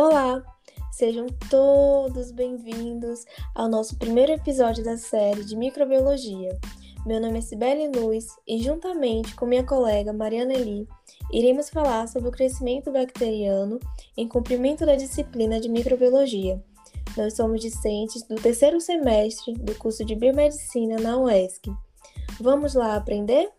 Olá, sejam todos bem-vindos ao nosso primeiro episódio da série de microbiologia. Meu nome é Sibeli Luz e, juntamente com minha colega Mariana Eli, iremos falar sobre o crescimento bacteriano em cumprimento da disciplina de microbiologia. Nós somos discentes do terceiro semestre do curso de biomedicina na UESC. Vamos lá aprender?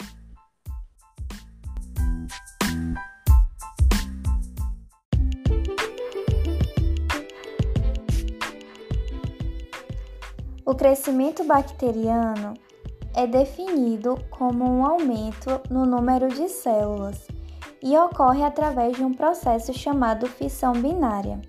O crescimento bacteriano é definido como um aumento no número de células e ocorre através de um processo chamado fissão binária.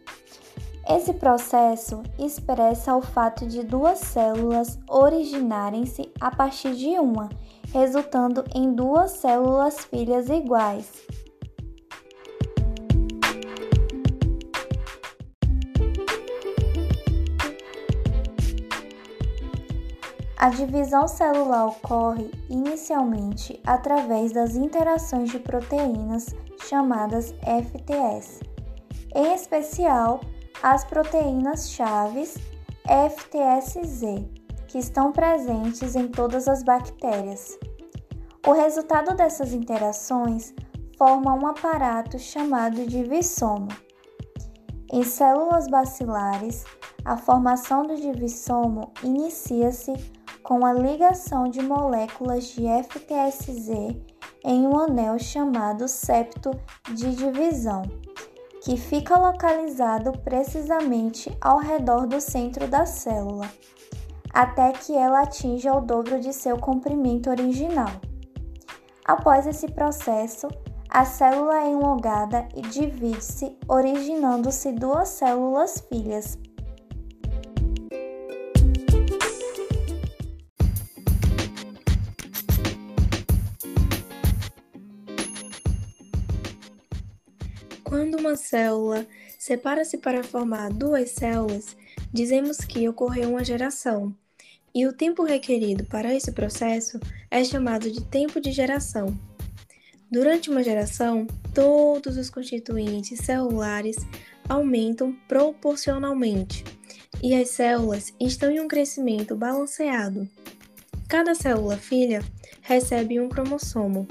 Esse processo expressa o fato de duas células originarem-se a partir de uma, resultando em duas células filhas iguais. A divisão celular ocorre inicialmente através das interações de proteínas chamadas FTS, em especial as proteínas chaves FTSZ, que estão presentes em todas as bactérias. O resultado dessas interações forma um aparato chamado de. Em células bacilares, a formação do divissomo inicia-se com a ligação de moléculas de FTSZ em um anel chamado septo de divisão, que fica localizado precisamente ao redor do centro da célula, até que ela atinja o dobro de seu comprimento original. Após esse processo, a célula é enlongada e divide-se, originando-se duas células filhas, Quando uma célula separa-se para formar duas células, dizemos que ocorreu uma geração, e o tempo requerido para esse processo é chamado de tempo de geração. Durante uma geração, todos os constituintes celulares aumentam proporcionalmente e as células estão em um crescimento balanceado. Cada célula filha recebe um cromossomo,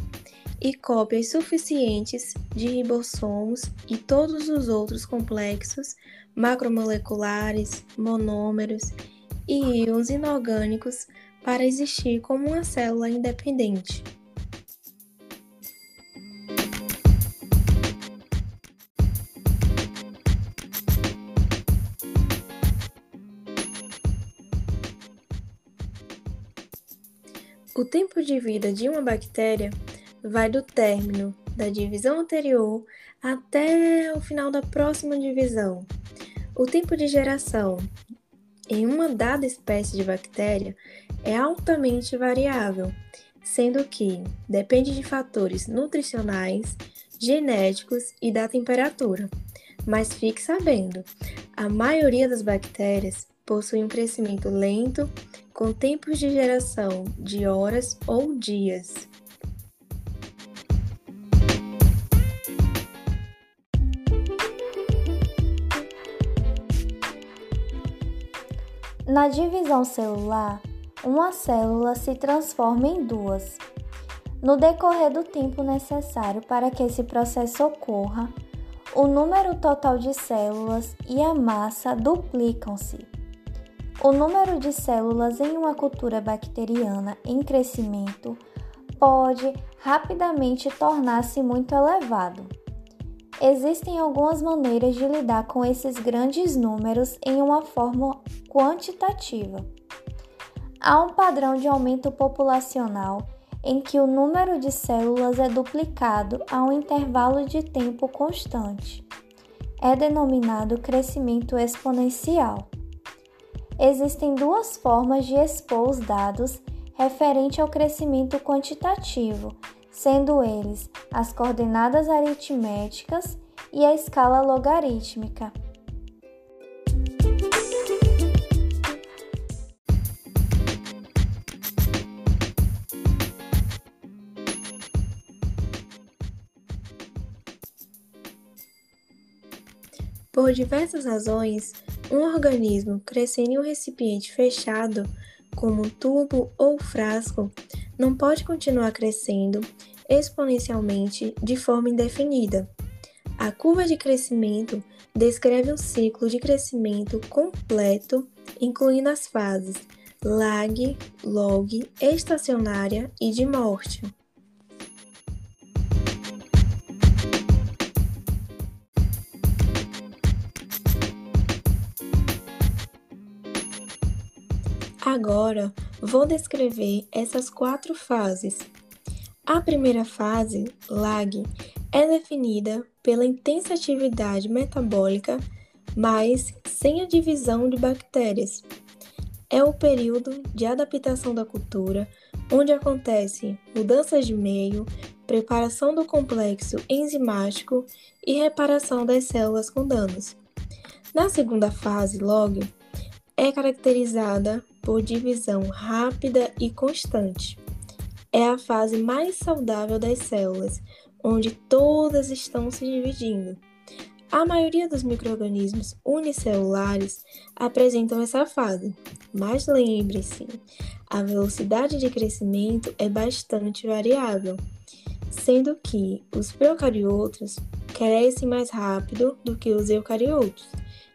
e cópias suficientes de ribossomos e todos os outros complexos macromoleculares, monômeros e íons inorgânicos para existir como uma célula independente. O tempo de vida de uma bactéria vai do término da divisão anterior até o final da próxima divisão. O tempo de geração em uma dada espécie de bactéria é altamente variável, sendo que depende de fatores nutricionais, genéticos e da temperatura. Mas fique sabendo, a maioria das bactérias possui um crescimento lento, com tempos de geração de horas ou dias. Na divisão celular, uma célula se transforma em duas. No decorrer do tempo necessário para que esse processo ocorra, o número total de células e a massa duplicam-se. O número de células em uma cultura bacteriana em crescimento pode rapidamente tornar-se muito elevado. Existem algumas maneiras de lidar com esses grandes números em uma forma quantitativa. Há um padrão de aumento populacional em que o número de células é duplicado a um intervalo de tempo constante. É denominado crescimento exponencial. Existem duas formas de expor os dados referente ao crescimento quantitativo sendo eles as coordenadas aritméticas e a escala logarítmica. Por diversas razões, um organismo crescendo em um recipiente fechado, como um tubo ou frasco, não pode continuar crescendo exponencialmente de forma indefinida. A curva de crescimento descreve um ciclo de crescimento completo, incluindo as fases lag, log, estacionária e de morte. Agora vou descrever essas quatro fases. A primeira fase, lag, é definida pela intensa atividade metabólica, mas sem a divisão de bactérias. É o período de adaptação da cultura, onde acontece mudanças de meio, preparação do complexo enzimático e reparação das células com danos. Na segunda fase, log, é caracterizada por divisão rápida e constante. É a fase mais saudável das células, onde todas estão se dividindo. A maioria dos microrganismos unicelulares apresentam essa fase, mas lembre-se, a velocidade de crescimento é bastante variável, sendo que os procariotos crescem mais rápido do que os eucariotos,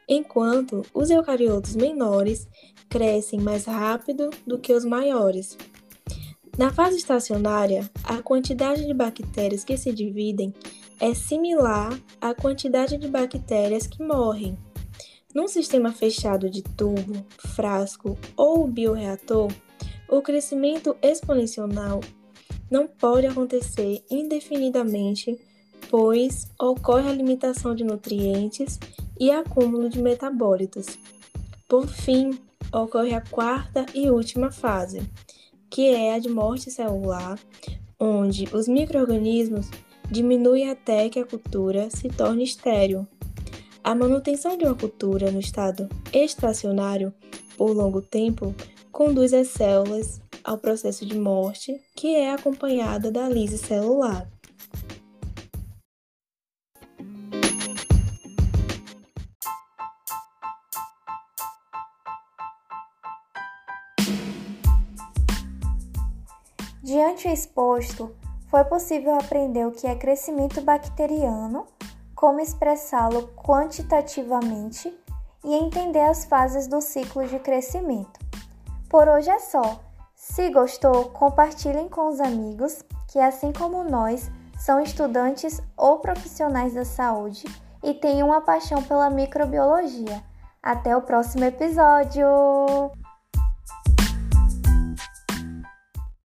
enquanto os eucariotos menores crescem mais rápido do que os maiores. Na fase estacionária, a quantidade de bactérias que se dividem é similar à quantidade de bactérias que morrem. Num sistema fechado de tubo, frasco ou bioreator, o crescimento exponencial não pode acontecer indefinidamente, pois ocorre a limitação de nutrientes e acúmulo de metabólitos. Por fim, ocorre a quarta e última fase, que é a de morte celular, onde os microrganismos diminuem até que a cultura se torne estéril. A manutenção de uma cultura no estado estacionário por longo tempo conduz as células ao processo de morte, que é acompanhada da lise celular. Diante exposto, foi possível aprender o que é crescimento bacteriano, como expressá-lo quantitativamente e entender as fases do ciclo de crescimento. Por hoje é só. Se gostou, compartilhem com os amigos que, assim como nós, são estudantes ou profissionais da saúde e têm uma paixão pela microbiologia. Até o próximo episódio!